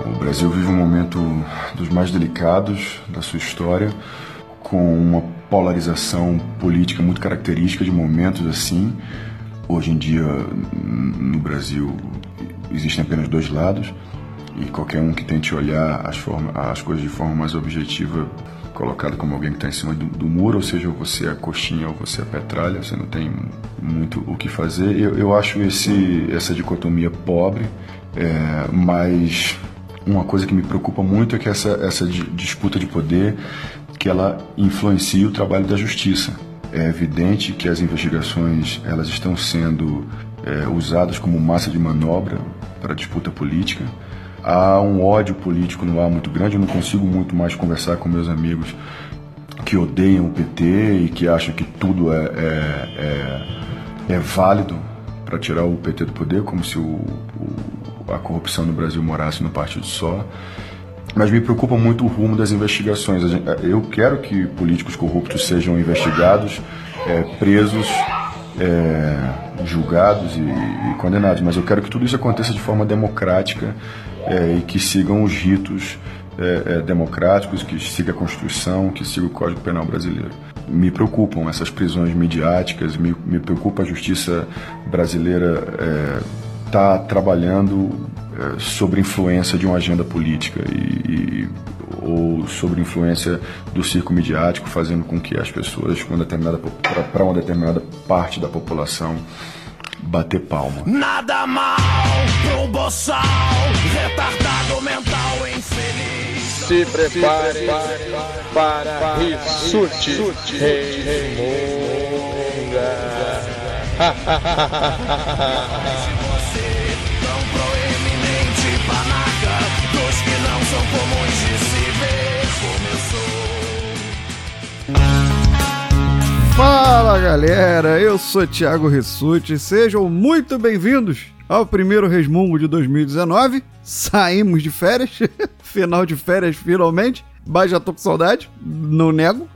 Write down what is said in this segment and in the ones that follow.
O Brasil vive um momento dos mais delicados da sua história, com uma polarização política muito característica de momentos assim. Hoje em dia, no Brasil, existem apenas dois lados e qualquer um que tente olhar as, forma, as coisas de forma mais objetiva colocado como alguém que está em cima do, do, muro, ou seja, você é coxinha ou você é petralha, você não tem muito o que fazer. Eu, eu acho esse, essa dicotomia pobre, é, mas uma coisa que me preocupa muito é que essa, essa disputa de poder que ela influencia o trabalho da justiça. É evidente que as investigações elas estão sendo é, usadas como massa de manobra para disputa política há um ódio político no ar muito grande. Eu não consigo muito mais conversar com meus amigos que odeiam o PT e que acham que tudo é, é, é, é válido para tirar o PT do poder, como se o, o, a corrupção no Brasil morasse no partido só. Mas me preocupa muito o rumo das investigações. Eu quero que políticos corruptos sejam investigados, é, presos, é, julgados e, e, condenados, mas eu quero que tudo isso aconteça de forma democrática é, e que sigam os ritos é, é, democráticos, que siga a Constituição, que siga o Código Penal brasileiro. Me preocupam essas prisões midiáticas, me, me preocupa a justiça brasileira estar tá trabalhando sobre influência de uma agenda política e, e ou sobre influência do circo midiático, fazendo com que as pessoas, para uma determinada parte da população, bater palma. Nada mal pro boçal, retardado mental infeliz. Se prepare, para, para Rissuti Reimunga. Fala galera, eu sou Thiago Rissuti, sejam muito bem-vindos ao primeiro resmungo de 2019. Saímos de férias, final de férias finalmente, mas já tô com saudade, não nego.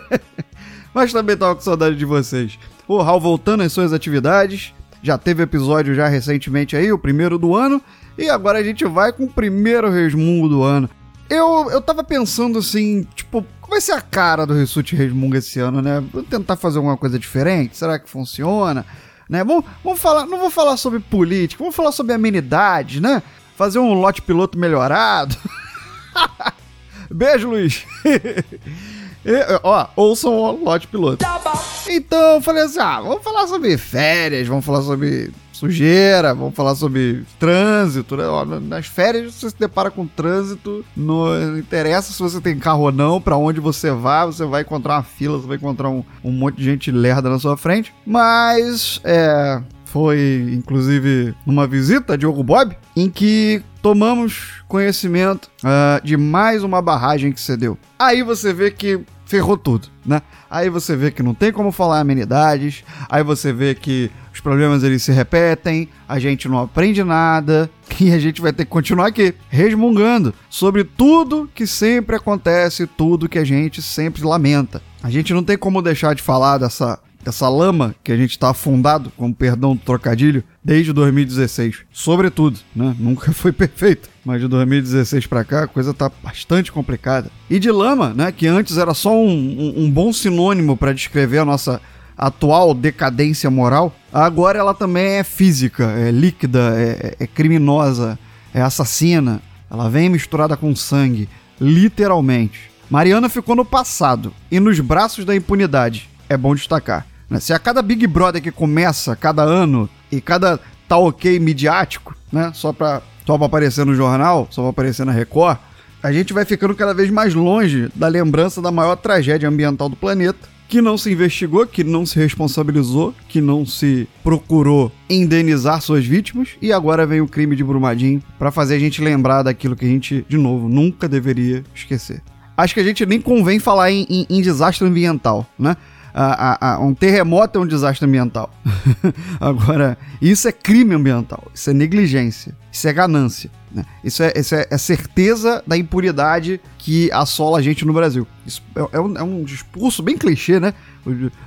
mas também tava com saudade de vocês. O Raul voltando às suas atividades, já teve episódio já recentemente aí, o primeiro do ano, e agora a gente vai com o primeiro resmungo do ano. Eu, eu tava pensando assim, tipo, qual vai ser a cara do Rissuti Resmunga esse ano, né? Vamos tentar fazer alguma coisa diferente? Será que funciona? Né? Vamos, vamos falar, não vou falar sobre política, vamos falar sobre amenidades, né? Fazer um lote piloto melhorado. Beijo, Luiz. e, ó, ouçam o lote piloto. Tá então, eu falei assim: ah, vamos falar sobre férias, vamos falar sobre sujeira, vamos falar sobre trânsito. Né? Nas férias você se depara com trânsito, não interessa se você tem carro ou não, para onde você vai, você vai encontrar uma fila, você vai encontrar um, um monte de gente lerda na sua frente. Mas, é. Foi, inclusive, numa visita a Diogo Bob, em que tomamos conhecimento uh, de mais uma barragem que cedeu. Aí você vê que ferrou tudo, né? Aí você vê que não tem como falar amenidades, aí você vê que os problemas eles se repetem, a gente não aprende nada e a gente vai ter que continuar aqui resmungando sobre tudo que sempre acontece, tudo que a gente sempre lamenta. A gente não tem como deixar de falar dessa essa lama que a gente está afundado, com perdão do trocadilho, desde 2016. Sobretudo, né? Nunca foi perfeito, mas de 2016 para cá a coisa tá bastante complicada. E de lama, né? Que antes era só um, um, um bom sinônimo para descrever a nossa atual decadência moral, agora ela também é física, é líquida, é, é criminosa, é assassina. Ela vem misturada com sangue, literalmente. Mariana ficou no passado e nos braços da impunidade. É bom destacar. Né? Se a cada Big Brother que começa cada ano e cada tá ok midiático, né? Só pra, só pra aparecer no jornal, só pra aparecer na Record, a gente vai ficando cada vez mais longe da lembrança da maior tragédia ambiental do planeta, que não se investigou, que não se responsabilizou, que não se procurou indenizar suas vítimas e agora vem o crime de Brumadinho para fazer a gente lembrar daquilo que a gente, de novo, nunca deveria esquecer. Acho que a gente nem convém falar em, em, em desastre ambiental, né? A, a, um terremoto é um desastre ambiental. Agora, isso é crime ambiental, isso é negligência, isso é ganância. Né? Isso, é, isso é, é, certeza da impunidade que assola a gente no Brasil. Isso é, é, um, é um discurso bem clichê, né?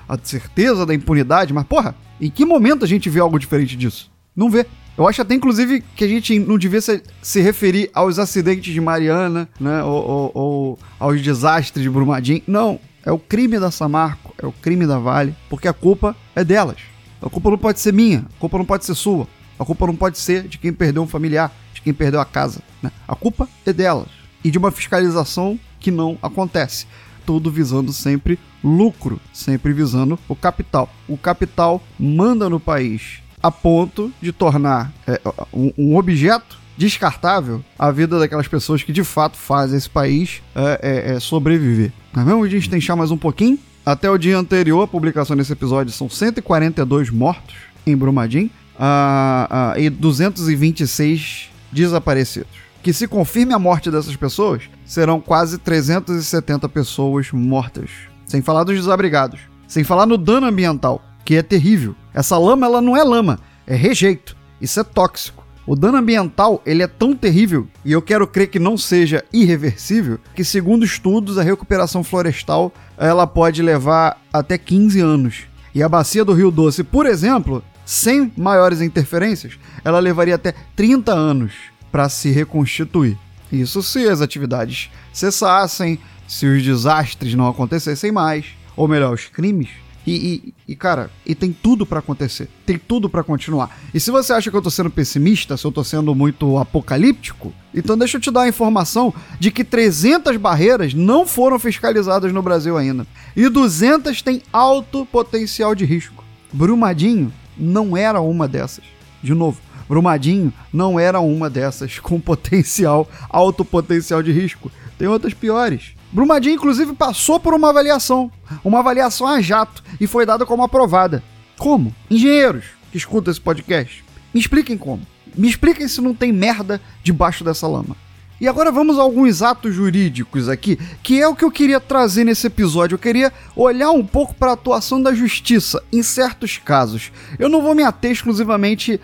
A certeza da impunidade, mas porra, em que momento a gente vê algo diferente disso? Não vê. Eu acho até, inclusive, que a gente não devia se, se referir aos acidentes de Mariana, né? Ou, ou, ou aos desastres de Brumadinho. Não. É o crime da Samarco, é o crime da Vale, porque a culpa é delas. A culpa não pode ser minha, a culpa não pode ser sua, a culpa não pode ser de quem perdeu um familiar, de quem perdeu a casa. Né? A culpa é delas. E de uma fiscalização que não acontece. Tudo visando sempre lucro, sempre visando o capital. O capital manda no país a ponto de tornar é, um, um, objeto descartável a vida daquelas pessoas que de fato fazem esse país é, é, é sobreviver. Mas vamos deixar mais um pouquinho? Até o dia anterior à publicação desse episódio, são 142 mortos em Brumadinho uh, uh, e 226 desaparecidos. Que se confirme a morte dessas pessoas, serão quase 370 pessoas mortas. Sem falar dos desabrigados. Sem falar no dano ambiental que é terrível. Essa lama, ela não é lama, é rejeito. Isso é tóxico. O dano ambiental, ele é tão terrível, e eu quero crer que não seja irreversível, que segundo estudos, a recuperação florestal, ela pode levar até 15 anos. E a bacia do Rio Doce, por exemplo, sem maiores interferências, ela levaria até 30 anos para se reconstituir. Isso se as atividades cessassem, se os desastres não acontecessem mais, ou melhor, os crimes e, e, e, cara, e tem tudo para acontecer. Tem tudo para continuar. E se você acha que eu tô sendo pessimista, se eu tô sendo muito apocalíptico, então deixa eu te dar a informação de que 300 barreiras não foram fiscalizadas no Brasil ainda. E 200 têm alto potencial de risco. Brumadinho não era uma dessas. De novo, Brumadinho não era uma dessas com potencial, alto potencial de risco. Tem outras piores. Brumadinho, inclusive, passou por uma avaliação, uma avaliação a jato, e foi dada como aprovada. Como? Engenheiros que escutam esse podcast, me expliquem como. Me expliquem se não tem merda debaixo dessa lama. E agora vamos a alguns atos jurídicos aqui, que é o que eu queria trazer nesse episódio. Eu queria olhar um pouco para a atuação da justiça em certos casos. Eu não vou me ater exclusivamente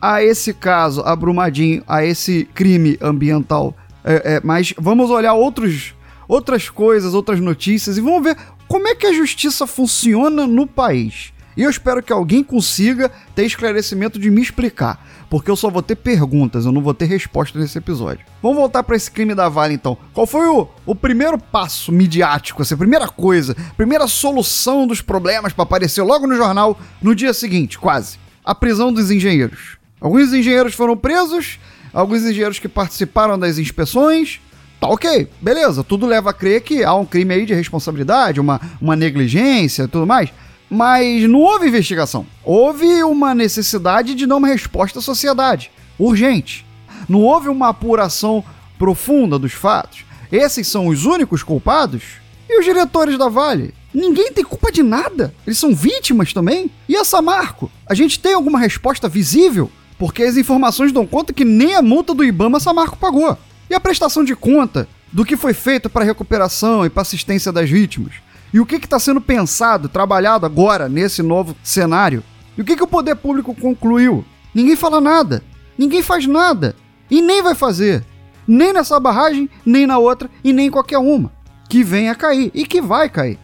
a esse caso, a Brumadinho, a esse crime ambiental, é, é, mas vamos olhar outros outras coisas, outras notícias e vamos ver como é que a justiça funciona no país. E eu espero que alguém consiga ter esclarecimento de me explicar, porque eu só vou ter perguntas, eu não vou ter resposta nesse episódio. Vamos voltar para esse crime da Vale então. Qual foi o, o primeiro passo midiático, assim, a primeira coisa, primeira solução dos problemas para aparecer logo no jornal no dia seguinte, quase? A prisão dos engenheiros. Alguns engenheiros foram presos, alguns engenheiros que participaram das inspeções, Tá ok, beleza, tudo leva a crer que há um crime aí de responsabilidade, uma, uma negligência tudo mais. Mas não houve investigação. Houve uma necessidade de dar uma resposta à sociedade. Urgente. Não houve uma apuração profunda dos fatos. Esses são os únicos culpados? E os diretores da Vale? Ninguém tem culpa de nada. Eles são vítimas também. E essa Marco? A gente tem alguma resposta visível? Porque as informações dão conta que nem a multa do Ibama Samarco pagou. E a prestação de conta do que foi feito para a recuperação e para assistência das vítimas? E o que está sendo pensado, trabalhado agora nesse novo cenário? E o que, que o poder público concluiu? Ninguém fala nada. Ninguém faz nada. E nem vai fazer. Nem nessa barragem, nem na outra e nem em qualquer uma. Que venha a cair. E que vai cair.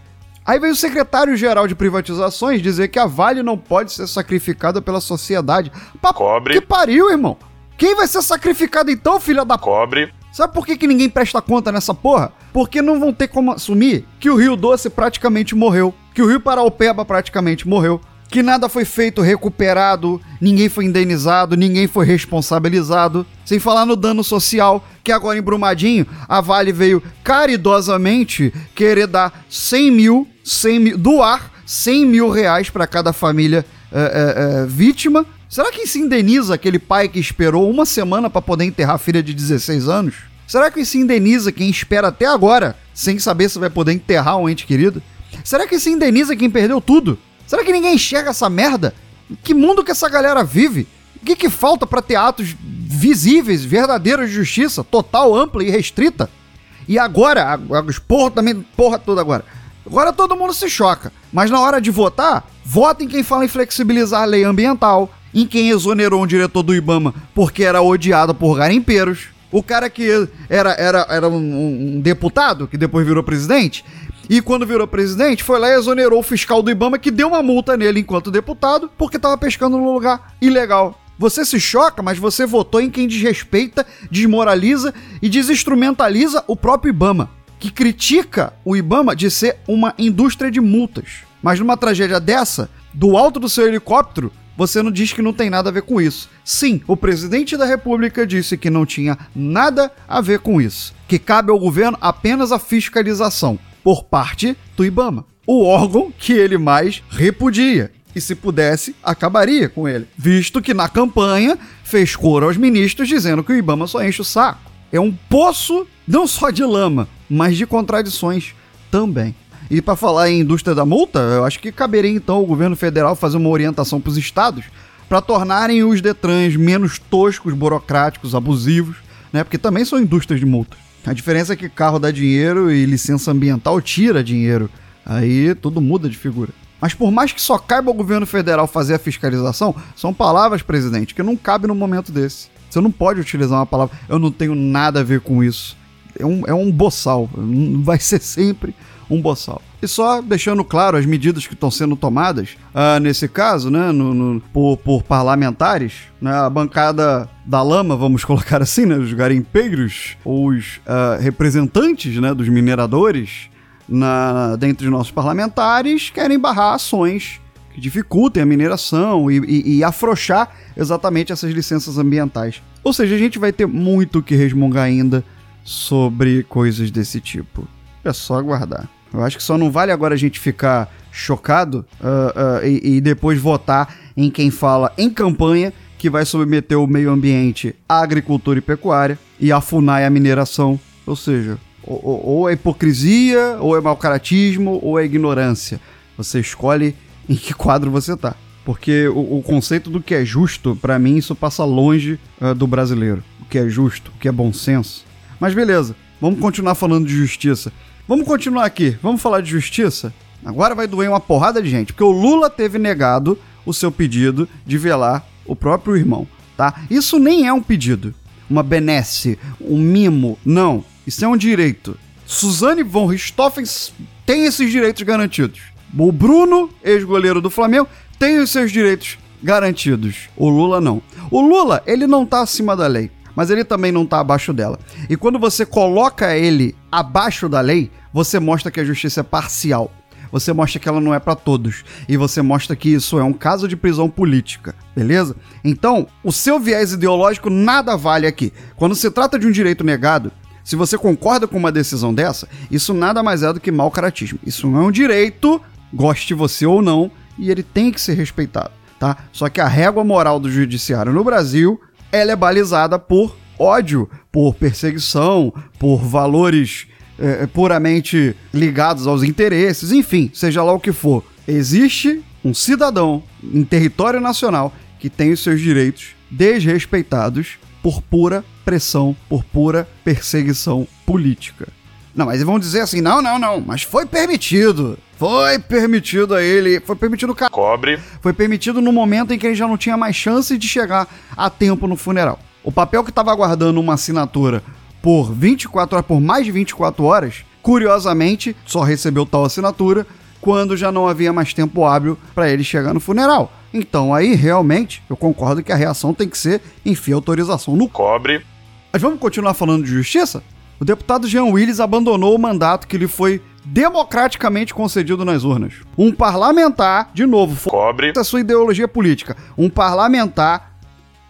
Aí veio o secretário-geral de privatizações dizer que a Vale não pode ser sacrificada pela sociedade. Pa Cobre. Que pariu, irmão. Quem vai ser sacrificado então, filha da Cobre. Sabe por que, que ninguém presta conta nessa porra? Porque não vão ter como assumir que o Rio Doce praticamente morreu, que o Rio Paraupeba praticamente morreu, que nada foi feito recuperado, ninguém foi indenizado, ninguém foi responsabilizado. Sem falar no dano social, que agora em Brumadinho a Vale veio caridosamente querer dar 100 mil, 100 mil doar 100 mil reais para cada família é, é, é, vítima Será que se indeniza aquele pai que esperou uma semana para poder enterrar a filha de 16 anos? Será que se indeniza quem espera até agora, sem saber se vai poder enterrar um ente querido? Será que se indeniza quem perdeu tudo? Será que ninguém enxerga essa merda? Que mundo que essa galera vive? O que, que falta para ter atos visíveis, verdadeiros de justiça, total, ampla e restrita? E agora, os porra também, porra toda agora. Agora todo mundo se choca. Mas na hora de votar, votem quem fala em flexibilizar a lei ambiental, em quem exonerou um diretor do Ibama porque era odiado por garimpeiros. O cara que era, era, era um, um deputado, que depois virou presidente, e quando virou presidente, foi lá e exonerou o fiscal do Ibama que deu uma multa nele enquanto deputado, porque estava pescando num lugar ilegal. Você se choca, mas você votou em quem desrespeita, desmoraliza e desinstrumentaliza o próprio Ibama, que critica o Ibama de ser uma indústria de multas. Mas numa tragédia dessa, do alto do seu helicóptero, você não diz que não tem nada a ver com isso. Sim, o presidente da República disse que não tinha nada a ver com isso, que cabe ao governo apenas a fiscalização por parte do Ibama, o órgão que ele mais repudia. E se pudesse, acabaria com ele, visto que na campanha fez coro aos ministros dizendo que o Ibama só enche o saco. É um poço não só de lama, mas de contradições também. E para falar em indústria da multa, eu acho que caberia então ao governo federal fazer uma orientação para os estados para tornarem os Detrans menos toscos, burocráticos, abusivos, né? Porque também são indústrias de multa. A diferença é que carro dá dinheiro e licença ambiental tira dinheiro. Aí tudo muda de figura. Mas por mais que só caiba ao governo federal fazer a fiscalização, são palavras, presidente, que não cabe no momento desse. Você não pode utilizar uma palavra, eu não tenho nada a ver com isso. É um, é um boçal. Vai ser sempre um boçal. E só deixando claro as medidas que estão sendo tomadas, uh, nesse caso, né, no, no, por, por, parlamentares, né, a bancada da lama, vamos colocar assim, né, os garimpeiros, os uh, representantes né, dos mineradores, na, dentre os nossos parlamentares, querem barrar ações que dificultem a mineração e, e, e afrouxar exatamente essas licenças ambientais. Ou seja, a gente vai ter muito que resmungar ainda sobre coisas desse tipo. É só aguardar. Eu acho que só não vale agora a gente ficar chocado uh, uh, e, e, depois votar em quem fala em campanha que vai submeter o meio ambiente à agricultura e pecuária e a FUNAI à mineração. Ou seja, ou, ou é hipocrisia, ou é mau caratismo, ou é ignorância. Você escolhe em que quadro você tá. Porque o, o conceito do que é justo, para mim, isso passa longe uh, do brasileiro. O que é justo, o que é bom senso. Mas beleza, vamos continuar falando de justiça. Vamos continuar aqui, vamos falar de justiça? Agora vai doer uma porrada de gente, porque o Lula teve negado o seu pedido de velar o próprio irmão, tá? Isso nem é um pedido, uma benesse, um mimo, não. Isso é um direito. Suzane von Richthofen tem esses direitos garantidos. O Bruno, ex-goleiro do Flamengo, tem os seus direitos garantidos. O Lula não. O Lula, ele não tá acima da lei mas ele também não está abaixo dela. E quando você coloca ele abaixo da lei, você mostra que a justiça é parcial. Você mostra que ela não é para todos. E você mostra que isso é um caso de prisão política, beleza? Então, o seu viés ideológico nada vale aqui. Quando se trata de um direito negado, se você concorda com uma decisão dessa, isso nada mais é do que mau caratismo. Isso não é um direito, goste você ou não, e ele tem que ser respeitado, tá? Só que a régua moral do judiciário no Brasil ela é balizada por ódio, por perseguição, por valores é, puramente ligados aos interesses, enfim, seja lá o que for. Existe um cidadão em território nacional que tem os seus direitos desrespeitados por pura pressão, por pura perseguição política. Não, mas vão dizer assim: não, não, não, mas foi permitido. Foi permitido a ele, foi permitido o Cobre. Foi permitido no momento em que ele já não tinha mais chance de chegar a tempo no funeral. O papel que estava aguardando uma assinatura por 24 horas, por mais de 24 horas, curiosamente, só recebeu tal assinatura quando já não havia mais tempo hábil para ele chegar no funeral. Então aí realmente eu concordo que a reação tem que ser enfia autorização no cobre. Mas vamos continuar falando de justiça? O deputado Jean Willis abandonou o mandato que lhe foi democraticamente concedido nas urnas. Um parlamentar, de novo, cobre a sua ideologia política. Um parlamentar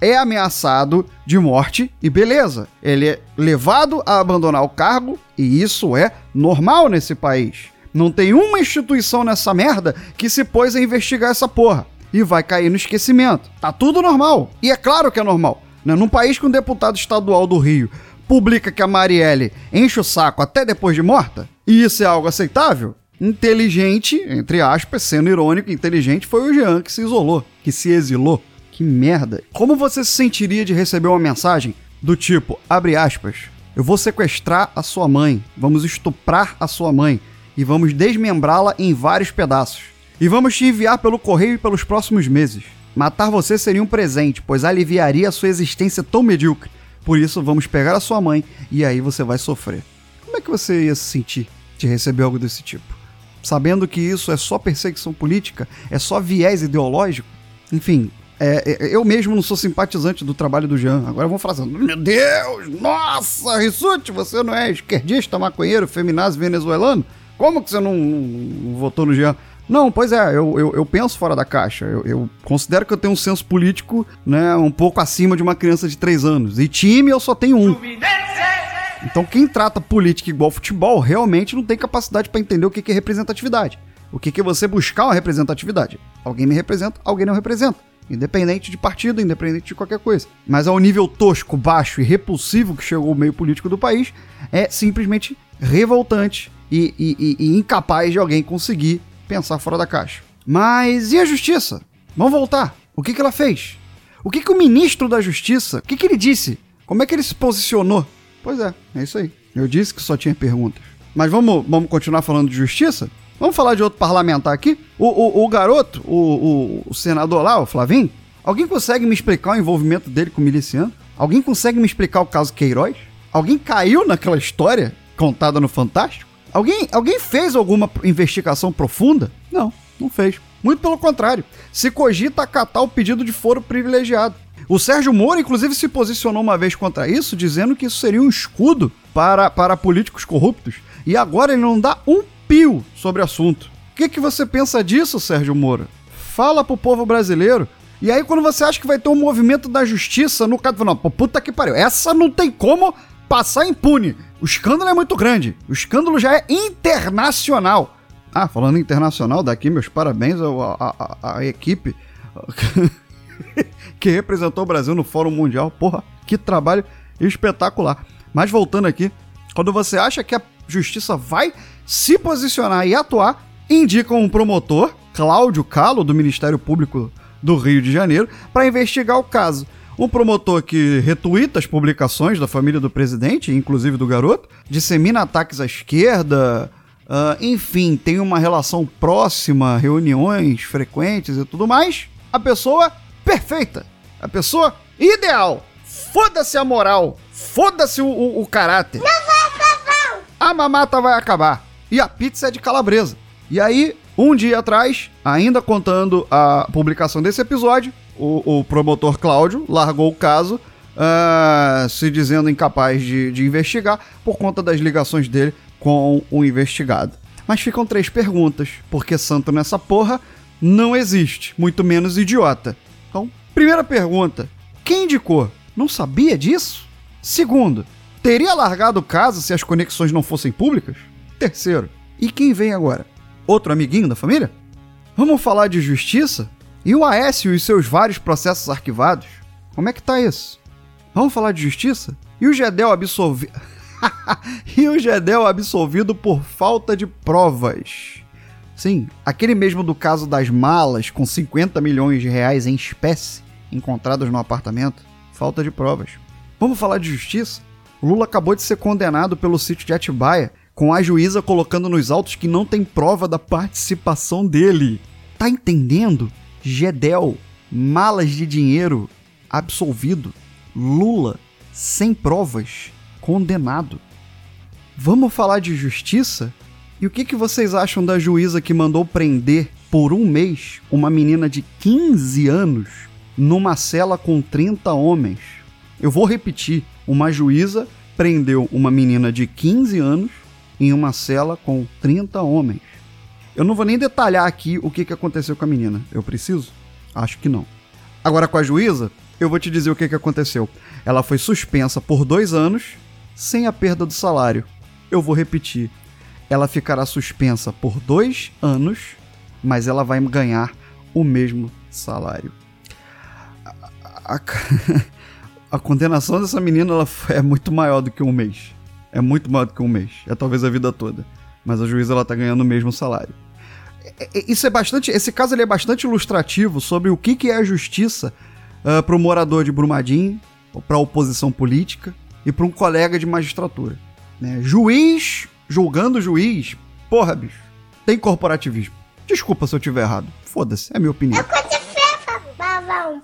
é ameaçado de morte e beleza. Ele é levado a abandonar o cargo e isso é normal nesse país. Não tem uma instituição nessa merda que se pôs a investigar essa porra e vai cair no esquecimento. Tá tudo normal. E é claro que é normal. Né? Num país que um deputado estadual do Rio publica que a Marielle enche o saco até depois de morta, e isso é algo aceitável, inteligente, entre aspas, sendo irônico, inteligente foi o Jean que se isolou, que se exilou. Que merda. Como você se sentiria de receber uma mensagem do tipo, abre aspas, eu vou sequestrar a sua mãe, vamos estuprar a sua mãe e vamos desmembrá-la em vários pedaços. E vamos te enviar pelo correio pelos próximos meses. Matar você seria um presente, pois aliviaria a sua existência tão medíocre por isso, vamos pegar a sua mãe e aí você vai sofrer. Como é que você ia se sentir de receber algo desse tipo? Sabendo que isso é só perseguição política, é só viés ideológico? Enfim, É, é, eu mesmo não sou simpatizante do trabalho do Jean. Agora vão assim: Meu Deus, nossa, Rissuti, você não é esquerdista, maconheiro, feminazi venezuelano? Como que você não, não, não votou no Jean? Não, pois é, eu, eu, eu penso fora da caixa. Eu, eu, considero que eu tenho um senso político né, um pouco acima de uma criança de 3 anos. E time eu só tenho um. Então quem trata política igual futebol realmente não tem capacidade para entender o que é representatividade. O que é você buscar uma representatividade. Alguém me representa, alguém não representa. Independente de partido, independente de qualquer coisa. Mas ao nível tosco, baixo e repulsivo que chegou o meio político do país, é simplesmente revoltante e, e, e, incapaz de alguém conseguir pensar fora da caixa. Mas e a justiça? Vamos voltar. O que, que ela fez? O que, que o ministro da Justiça, o que, que ele disse? Como é que ele se posicionou? Pois é, é isso aí. Eu disse que só tinha perguntas. Mas vamos, vamos continuar falando de justiça? Vamos falar de outro parlamentar aqui? O, o, o garoto, o, o, senador lá, o Flavinho, alguém consegue me explicar o envolvimento dele com o miliciano? Alguém consegue me explicar o caso Queiroz? Alguém caiu naquela história contada no Fantástico? Alguém, alguém fez alguma investigação profunda? Não, não fez. Muito pelo contrário. Se cogita acatar o pedido de foro privilegiado. O Sérgio Moro, inclusive, se posicionou uma vez contra isso, dizendo que isso seria um escudo para, para políticos corruptos. E agora ele não dá um pio sobre o assunto. O que, que você pensa disso, Sérgio Moro? Fala pro povo brasileiro. E aí, quando você acha que vai ter um movimento da justiça no caso, não, puta que pariu, essa não tem como passar impune. O escândalo é muito grande. O escândalo já é internacional. Ah, falando internacional, daqui meus parabéns à, equipe que representou o Brasil no Fórum Mundial. Porra, que trabalho espetacular. Mas voltando aqui, quando você acha que a justiça vai se posicionar e atuar, indicam um promotor, Cláudio Calo, do Ministério Público do Rio de Janeiro, para investigar o caso. Um promotor que retuita as publicações da família do presidente, inclusive do garoto, dissemina ataques à esquerda, uh, enfim, tem uma relação próxima, reuniões frequentes e tudo mais. A pessoa perfeita, a pessoa ideal. Foda-se a moral, foda-se o, o, o caráter. Não vai! A mamata vai acabar e a pizza é de calabresa. E aí, um dia atrás, ainda contando a publicação desse episódio, o, o promotor Cláudio largou o caso, uh, se dizendo incapaz de, de investigar por conta das ligações dele com o investigado. Mas ficam três perguntas, porque santo nessa porra não existe, muito menos idiota. Então, primeira pergunta: quem indicou? Não sabia disso? Segundo, teria largado o caso se as conexões não fossem públicas? Terceiro, e quem vem agora? Outro amiguinho da família? Vamos falar de justiça? E o Aécio e seus vários processos arquivados? Como é que tá isso? Vamos falar de justiça? E o Gedel absolvido. e o Gedel absolvido por falta de provas. Sim, aquele mesmo do caso das malas com 50 milhões de reais em espécie encontradas no apartamento. Falta de provas. Vamos falar de justiça? Lula acabou de ser condenado pelo sítio de Atibaia com a juíza colocando nos autos que não tem prova da participação dele. Tá entendendo? Gedel, malas de dinheiro, absolvido. Lula, sem provas, condenado. Vamos falar de justiça? E o que, que vocês acham da juíza que mandou prender por um mês uma menina de 15 anos numa cela com 30 homens? Eu vou repetir: uma juíza prendeu uma menina de 15 anos em uma cela com 30 homens. Eu não vou nem detalhar aqui o que, aconteceu com a menina. Eu preciso? Acho que não. Agora com a juíza, eu vou te dizer o que, que aconteceu. Ela foi suspensa por dois anos sem a perda do salário. Eu vou repetir. Ela ficará suspensa por dois anos, mas ela vai ganhar o mesmo salário. A, a, a condenação dessa menina ela é muito maior do que um mês é muito maior do que um mês. É talvez a vida toda. Mas a juíza ela tá ganhando o mesmo salário. É, é, isso é bastante. Esse caso ele é bastante ilustrativo sobre o que, que é a justiça uh, ah, para o morador de Brumadinho, para a oposição política e para um colega de magistratura. Né? Juiz julgando juiz, porra, bicho, tem corporativismo. Desculpa se eu tiver errado. Foda-se, é minha opinião.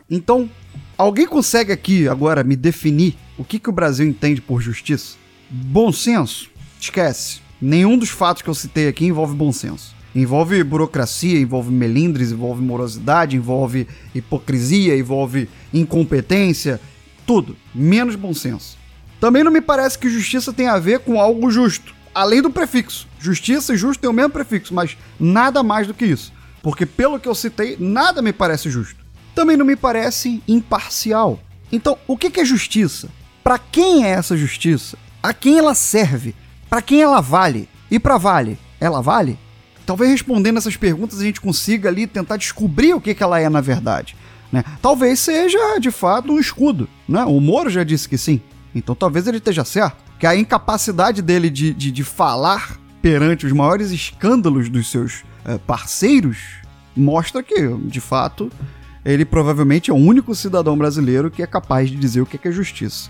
Então, alguém consegue aqui agora me definir o que, que o Brasil entende por justiça? Bom senso? Esquece. Nenhum dos fatos que eu citei aqui envolve bom senso. Envolve burocracia, envolve melindres, envolve morosidade, envolve hipocrisia, envolve incompetência, tudo, menos bom senso. Também não me parece que justiça tem a ver com algo justo, além do prefixo. Justiça e justo tem o mesmo prefixo, mas nada mais do que isso. Porque pelo que eu citei, nada me parece justo. Também não me parece imparcial. Então, o que é justiça? Para quem é essa justiça? A quem ela serve? Para quem ela vale? E para vale, ela vale? Talvez respondendo essas perguntas a gente consiga ali tentar descobrir o que, ela é na verdade. Né? Talvez seja de fato um escudo. Né? O Moro já disse que sim. Então talvez ele esteja certo. Que a incapacidade dele de, de, de falar perante os maiores escândalos dos seus é, parceiros mostra que, de fato, ele provavelmente é o único cidadão brasileiro que é capaz de dizer o que é justiça.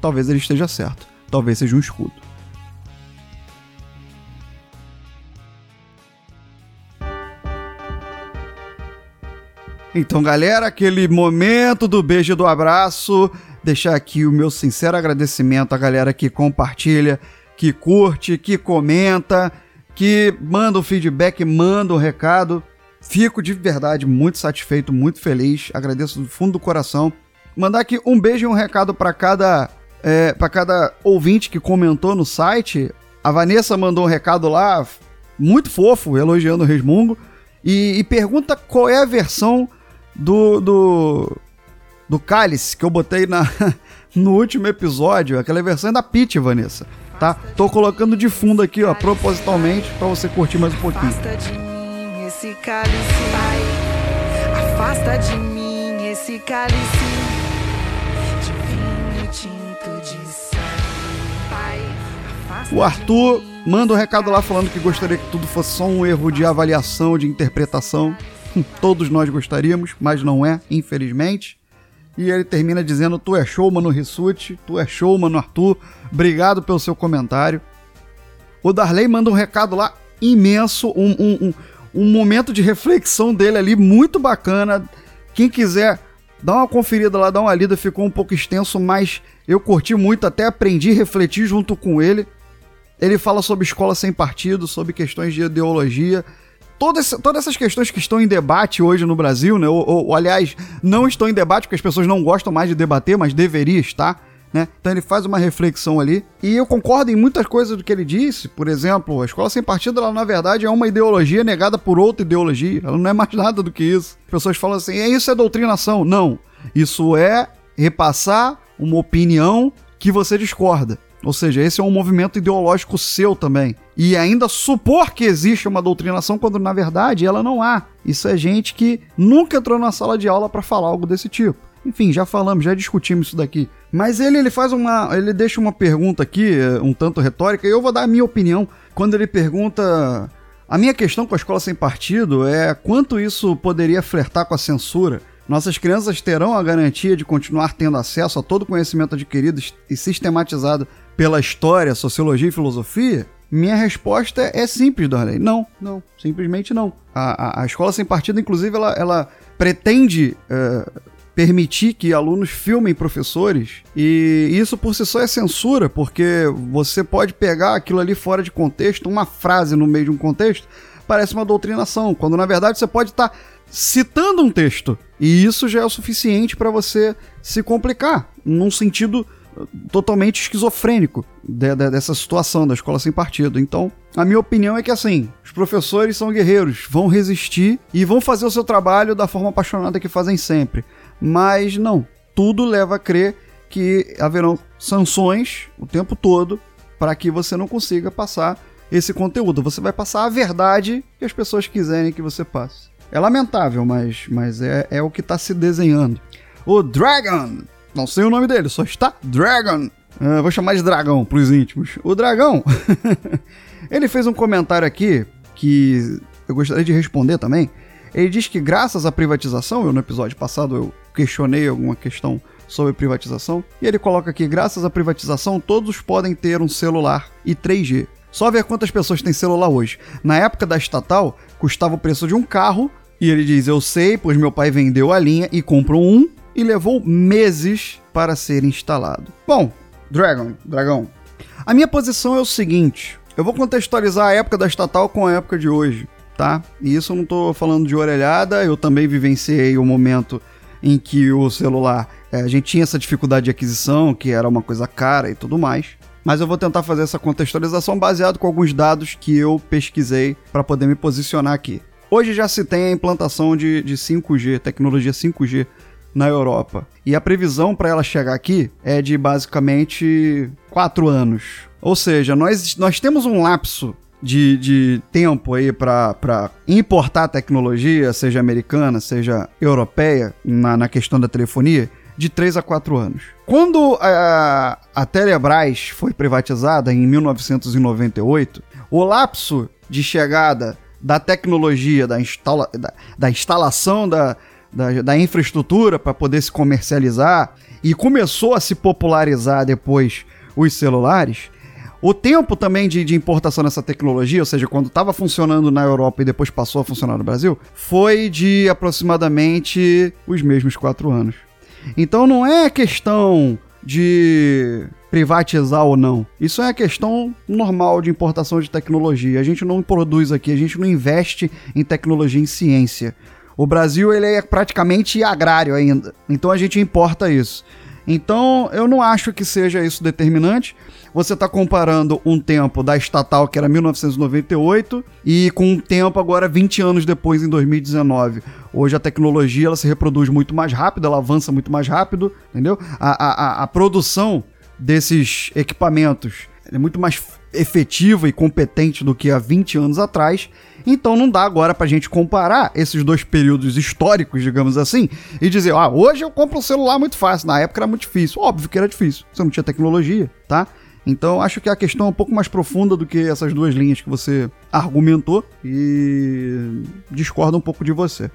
Talvez ele esteja certo. Talvez seja um escudo. Então, galera, aquele momento do beijo e do abraço. Deixar aqui o meu sincero agradecimento à galera que compartilha, que curte, que comenta, que manda o feedback, manda o recado. Fico de verdade muito satisfeito, muito feliz. Agradeço do fundo do coração. Mandar aqui um beijo e um recado para cada é, para cada ouvinte que comentou no site. A Vanessa mandou um recado lá, muito fofo, elogiando o Resmungo. E, e pergunta qual é a versão do, do, do Cálice que eu botei na, no último episódio, aquela versão é da Pit, Vanessa. Tá? Tô colocando de fundo aqui, ó, propositalmente, para você curtir mais um pouquinho. Cálice, pai. Afasta de mim esse cálice. De vinho tinto de sangue, pai. Afasta o Arthur manda um recado lá falando que gostaria que tudo fosse só um erro de avaliação, de interpretação. Todos nós gostaríamos, mas não é, infelizmente. E ele termina dizendo: Tu é show, mano Rissuti, tu é show, mano Arthur. Obrigado pelo seu comentário. O Darley manda um recado lá imenso, um, um, um, momento de reflexão dele ali muito bacana. Quem quiser dá uma conferida lá, dá uma lida, ficou um pouco extenso, mas eu curti muito, até aprendi a refletir junto com ele. Ele fala sobre escola sem partido, sobre questões de ideologia todas, todas essas questões que estão em debate hoje no Brasil, né? Ou, ou, aliás, não estão em debate porque as pessoas não gostam mais de debater, mas deveria estar. Né? Então ele faz uma reflexão ali. E eu concordo em muitas coisas do que ele disse. Por exemplo, a escola sem partido, ela na verdade é uma ideologia negada por outra ideologia. Ela não é mais nada do que isso. As pessoas falam assim, é isso é doutrinação. Não. Isso é repassar uma opinião que você discorda. Ou seja, esse é um movimento ideológico seu também. E ainda supor que existe uma doutrinação quando na verdade ela não há. Isso é gente que nunca entrou na sala de aula para falar algo desse tipo. Enfim, já falamos, já discutimos isso daqui. Mas ele, ele faz uma. Ele deixa uma pergunta aqui, eh, um tanto retórica, e eu vou dar a minha opinião. Quando ele pergunta. A minha questão com a escola sem partido é quanto isso poderia flertar com a censura. Nossas crianças terão a garantia de continuar tendo acesso a todo o conhecimento adquirido e sistematizado pela história, sociologia e filosofia? Minha resposta é simples, Darley. Não, não, simplesmente não. A, a, a escola sem partido, inclusive, ela, ela pretende uh, permitir que alunos filmem professores, e isso por si só é censura, porque você pode pegar aquilo ali fora de contexto, uma frase no meio de um contexto, parece uma doutrinação, quando na verdade você pode estar tá citando um texto, e isso já é o suficiente para você se complicar, num sentido totalmente esquizofrênico de, de, dessa situação da escola sem partido. Então, a minha opinião é que assim, os professores são guerreiros, vão resistir e vão fazer o seu trabalho da forma apaixonada que fazem sempre. Mas não, tudo leva a crer que haverão sanções o tempo todo para que você não consiga passar esse conteúdo. Você vai passar a verdade que as pessoas quiserem que você passe. É lamentável, mas, mas é, é o que está se desenhando. O Dragon não sei o nome dele, só está Dragon. Uh, vou chamar de Dragão pros íntimos. O Dragão, ele fez um comentário aqui que eu gostaria de responder também. Ele diz que graças à privatização, eu no episódio passado eu questionei alguma questão sobre privatização, e ele coloca aqui, graças à privatização, todos podem ter um celular e 3G. Só ver quantas pessoas têm celular hoje. Na época da estatal, custava o preço de um carro, e ele diz, eu sei, pois meu pai vendeu a linha e comprou um, e levou meses para ser instalado. Bom, Dragon, Dragão, a minha posição é o seguinte: eu vou contextualizar a época da estatal com a época de hoje. tá? E isso eu não tô falando de orelhada, eu também vivenciei o momento em que o celular, é, a gente tinha essa dificuldade de aquisição, que era uma coisa cara e tudo mais. Mas eu vou tentar fazer essa contextualização baseado com alguns dados que eu pesquisei para poder me posicionar aqui. Hoje já se tem a implantação de, de 5G, tecnologia 5G na Europa. E a previsão para ela chegar aqui é de basicamente 4 anos. Ou seja, nós, nós temos um lapso de, de tempo aí para importar tecnologia, seja americana, seja europeia, na, na questão da telefonia, de 3 a 4 anos. Quando a, a Telebrás foi privatizada em 1998, o lapso de chegada da tecnologia, da, instala, da, da instalação da, da, da infraestrutura para poder se comercializar e começou a se popularizar depois os celulares, o tempo também de, de importação dessa tecnologia, ou seja, quando estava funcionando na Europa e depois passou a funcionar no Brasil, foi de aproximadamente os mesmos quatro anos. Então não é questão de privatizar ou não. Isso é questão normal de importação de tecnologia. A gente não produz aqui, a gente não investe em tecnologia em ciência. O Brasil ele é praticamente agrário ainda, então a gente importa isso. Então eu não acho que seja isso determinante você está comparando um tempo da estatal, que era 1998, e com um tempo agora 20 anos depois, em 2019. Hoje a tecnologia ela se reproduz muito mais rápido, ela avança muito mais rápido, entendeu? A, a, a produção desses equipamentos é muito mais efetiva e competente do que há 20 anos atrás. Então não dá agora pra gente comparar esses dois períodos históricos, digamos assim, e dizer, ah, hoje eu compro um celular muito fácil, na época era muito difícil. Óbvio que era difícil, você não tinha tecnologia, tá? Então acho que a questão é um pouco mais profunda do que essas duas linhas que você argumentou e discordo um pouco de você.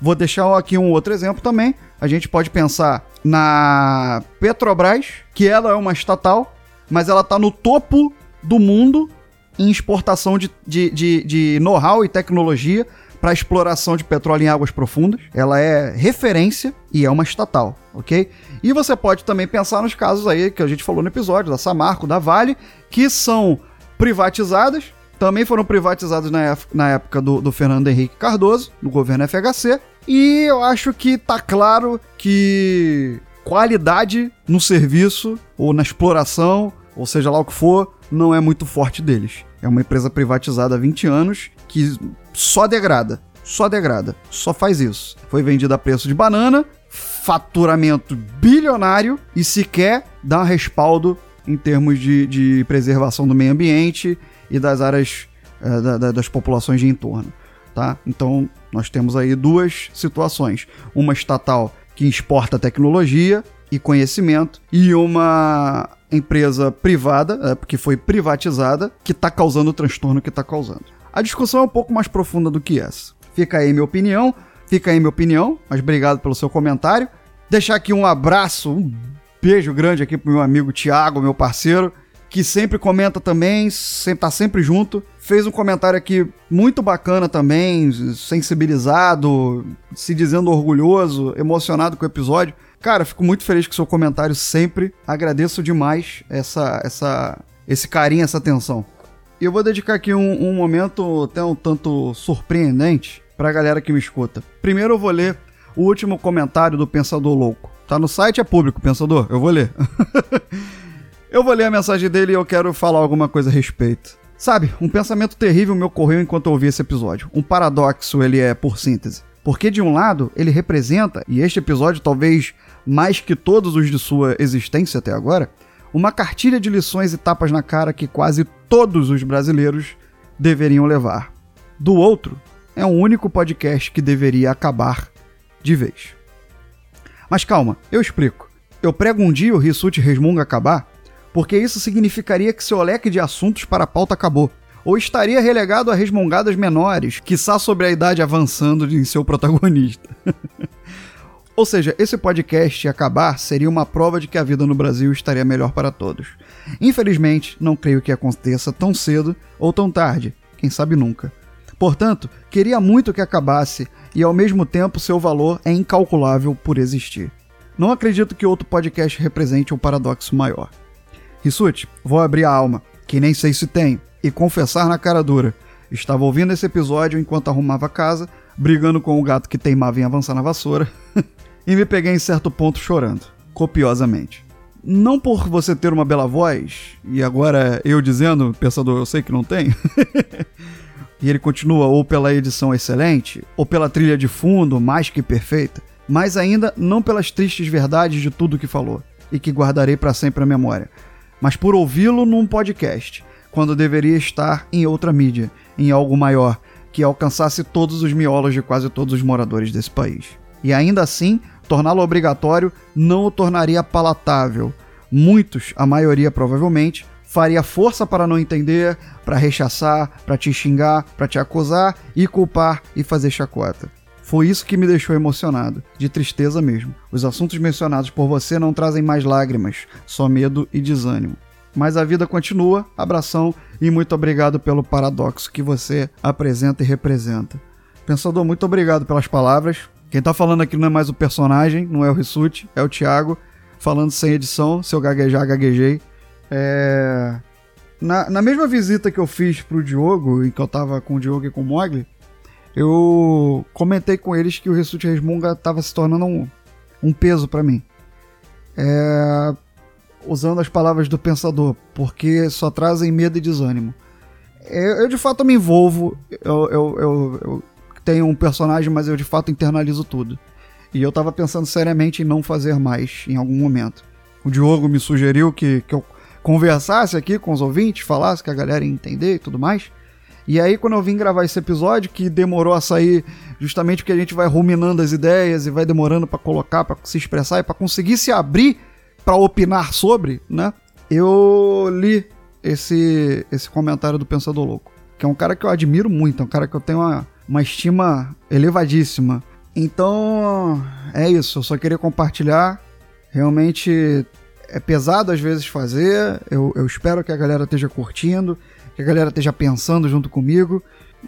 Vou deixar aqui um outro exemplo também. A gente pode pensar na Petrobras, que ela é uma estatal, mas ela está no topo do mundo em exportação de, de, de, de know-how e tecnologia para exploração de petróleo em águas profundas. Ela é referência e é uma estatal, ok? E você pode também pensar nos casos aí que a gente falou no episódio, da Samarco, da Vale, que são privatizadas, também foram privatizadas na, na época do, do Fernando Henrique Cardoso, no governo FHC, e eu acho que tá claro que qualidade no serviço ou na exploração, ou seja lá o que for, não é muito forte deles. É uma empresa privatizada há 20 anos que só degrada. Só degrada. Só faz isso. Foi vendida a preço de banana, faturamento bilionário e sequer dá respaldo em termos de, de preservação do meio ambiente e das áreas é, da, da, das populações de entorno. Tá? Então, nós temos aí duas situações: uma estatal que exporta tecnologia e conhecimento, e uma empresa privada, é, que foi privatizada, que está causando o transtorno que está causando. A discussão é um pouco mais profunda do que essa. Fica aí minha opinião, fica aí minha opinião, mas obrigado pelo seu comentário. Deixar aqui um abraço, um beijo grande aqui pro meu amigo Thiago, meu parceiro, que sempre comenta também, tá sempre junto. Fez um comentário aqui muito bacana também, sensibilizado, se dizendo orgulhoso, emocionado com o episódio. Cara, fico muito feliz com o seu comentário sempre. Agradeço demais essa, essa, esse carinho, essa atenção. E eu vou dedicar aqui um, um momento até um tanto surpreendente pra galera que me escuta. Primeiro eu vou ler o último comentário do Pensador Louco. Tá no site, é público, Pensador. Eu vou ler. eu vou ler a mensagem dele e eu quero falar alguma coisa a respeito. Sabe, um pensamento terrível me ocorreu enquanto eu ouvi esse episódio. Um paradoxo ele é por síntese. Porque de um lado, ele representa, e este episódio talvez mais que todos os de sua existência até agora, uma cartilha de lições e tapas na cara que quase todos os brasileiros deveriam levar. Do outro, é um único podcast que deveria acabar de vez. Mas calma, eu explico. Eu prego um dia o Rissuti Resmunga acabar, porque isso significaria que seu leque de assuntos para a pauta acabou. Ou estaria relegado a resmungadas menores, quiçá sobre a idade avançando em seu protagonista. Ou seja, esse podcast acabar seria uma prova de que a vida no Brasil estaria melhor para todos. Infelizmente, não creio que aconteça tão cedo ou tão tarde, quem sabe nunca. Portanto, queria muito que acabasse e ao mesmo tempo seu valor é incalculável por existir. Não acredito que outro podcast represente um paradoxo maior. Rissuti, vou abrir a alma, que nem sei se tenho, e confessar na cara dura. Estava ouvindo esse episódio enquanto arrumava a casa, brigando com o gato que teimava em avançar na vassoura, e me peguei em certo ponto chorando, copiosamente. Não por você ter uma bela voz, e agora eu dizendo, pensador, eu sei que não tem. e ele continua, ou pela edição excelente, ou pela trilha de fundo mais que perfeita, mas ainda não pelas tristes verdades de tudo que falou, e que guardarei para sempre a memória, mas por ouvi-lo num podcast, quando deveria estar em outra mídia, em algo maior, que alcançasse todos os miolos de quase todos os moradores desse país. E ainda assim, torná-lo obrigatório não o tornaria palatável. Muitos, a maioria provavelmente, faria força para não entender, para rechaçar, para te xingar, para te acusar e culpar e fazer chacota. Foi isso que me deixou emocionado, de tristeza mesmo. Os assuntos mencionados por você não trazem mais lágrimas, só medo e desânimo. Mas a vida continua, abração e muito obrigado pelo paradoxo que você apresenta e representa. Pensador, muito obrigado pelas palavras. Quem tá falando aqui não é mais o personagem, não é o Rissuti, é o Thiago, falando sem edição. Se eu gaguejar, gaguejei. É... Na, na mesma visita que eu fiz pro Diogo, em que eu tava com o Diogo e com o Mogli, eu comentei com eles que o Rissuti Resmunga tava se tornando um, um peso para mim. É... Usando as palavras do pensador, porque só trazem medo e desânimo. Eu, eu de fato me envolvo, eu, eu, eu, eu tenho um personagem, mas eu de fato internalizo tudo. E eu tava pensando seriamente em não fazer mais em algum momento. O Diogo me sugeriu que, que eu conversasse aqui com os ouvintes, falasse que a galera ia entender e tudo mais. E aí, quando eu vim gravar esse episódio, que demorou a sair justamente porque a gente vai ruminando as ideias e vai demorando para colocar, para se expressar e para conseguir se abrir para opinar sobre, né? Eu li esse, esse comentário do Pensador Louco, que é um cara que eu admiro muito, é um cara que eu tenho uma, uma estima elevadíssima. Então, é isso. Eu só queria compartilhar. Realmente é pesado às vezes fazer. Eu, eu espero que a galera esteja curtindo, que a galera esteja pensando junto comigo.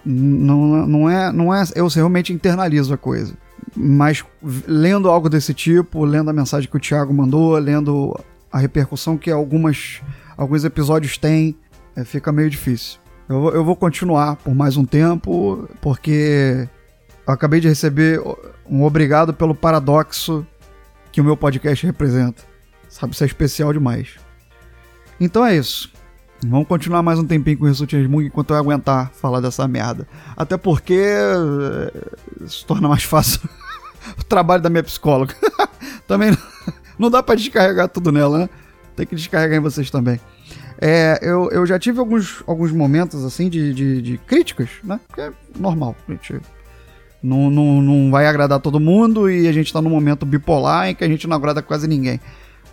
Não, não, é, não é. Eu realmente internalizo a coisa. Mas lendo algo desse tipo, lendo a mensagem que o Thiago mandou, lendo a repercussão que algumas, alguns episódios têm, é, fica meio difícil. Eu, eu vou continuar por mais um tempo, porque eu acabei de receber um obrigado pelo paradoxo que o meu podcast representa. Sabe, isso é especial demais. Então é isso. Vamos continuar mais um tempinho com o Resultinhas Mug enquanto eu aguentar falar dessa merda. Até porque eh, se torna mais fácil o trabalho da minha psicóloga. também não, não dá para descarregar tudo nela, né? Tem que descarregar em vocês também. É, eu, eu já tive alguns, alguns momentos assim de, de, de críticas, né? Que é normal, a gente não, não, não vai agradar todo mundo e a gente tá num momento bipolar em que a gente não agrada quase ninguém.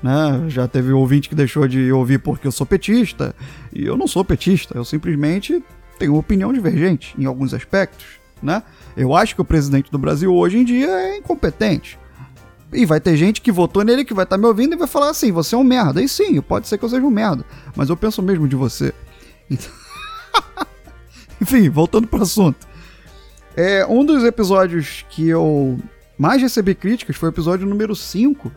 Né? Já teve ouvinte que deixou de ouvir porque eu sou petista, e eu não sou petista, eu simplesmente tenho opinião divergente em alguns aspectos. Né? Eu acho que o presidente do Brasil hoje em dia é incompetente. E vai ter gente que votou nele que vai estar tá me ouvindo e vai falar assim: você é um merda. E sim, pode ser que eu seja um merda, mas eu penso mesmo de você. Então... Enfim, voltando para o assunto. É, um dos episódios que eu mais recebi críticas foi o episódio número 5,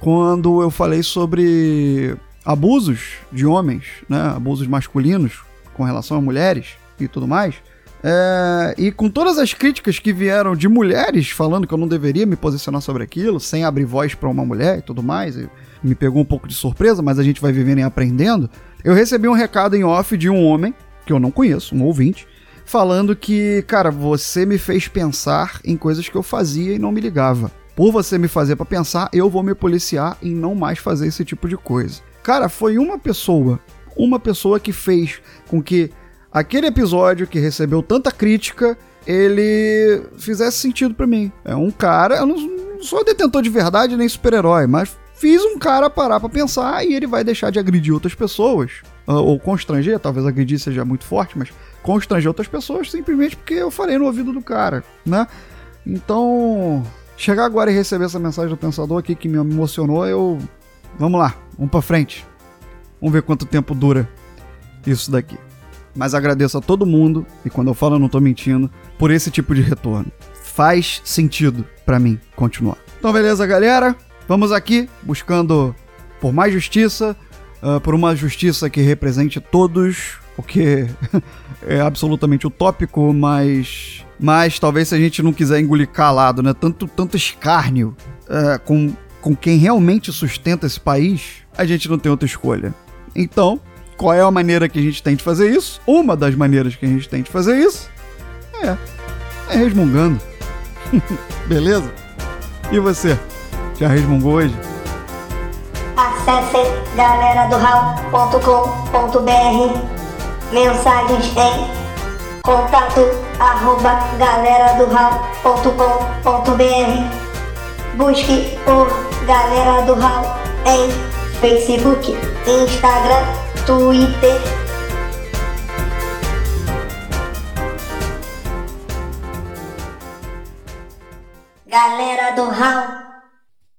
quando eu falei sobre abusos de homens, né, abusos masculinos com relação a mulheres e tudo mais. É, e com todas as críticas que vieram de mulheres falando que eu não deveria me posicionar sobre aquilo, sem abrir voz para uma mulher e tudo mais, e me pegou um pouco de surpresa, mas a gente vai vivendo e aprendendo. Eu recebi um recado em off de um homem, que eu não conheço, um ouvinte, falando que, cara, você me fez pensar em coisas que eu fazia e não me ligava. Por você me fazer para pensar, eu vou me policiar em não mais fazer esse tipo de coisa. Cara, foi uma pessoa, uma pessoa que fez com que aquele episódio que recebeu tanta crítica, ele fizesse sentido para mim. É um cara, eu não sou detentor de verdade nem super-herói, mas fiz um cara parar para pensar e ele vai deixar de agredir outras pessoas. Ou constranger, talvez agredir seja muito forte, mas constranger outras pessoas simplesmente porque eu falei no ouvido do cara, né? Então, chegar agora e receber essa mensagem do pensador aqui que me emocionou, eu. Vamos lá, vamos pra frente. Vamos ver quanto tempo dura isso daqui. Mas agradeço a todo mundo, e quando eu falo eu não tô mentindo, por esse tipo de retorno. Faz sentido para mim continuar. Então, beleza, galera? Vamos aqui buscando por mais justiça, uh, por uma justiça que represente todos o que é absolutamente utópico, mas. Mas talvez se a gente não quiser engolir calado, né? Tanto, tanto escárnio é, com, com quem realmente sustenta esse país, a gente não tem outra escolha. Então, qual é a maneira que a gente tem de fazer isso? Uma das maneiras que a gente tem de fazer isso é, é resmungando. Beleza? E você? Já resmungou hoje? Acesse galera do Mensagens em contato arroba galera do Busque por Galera do Hall em Facebook, Instagram, Twitter. Galera do Hall.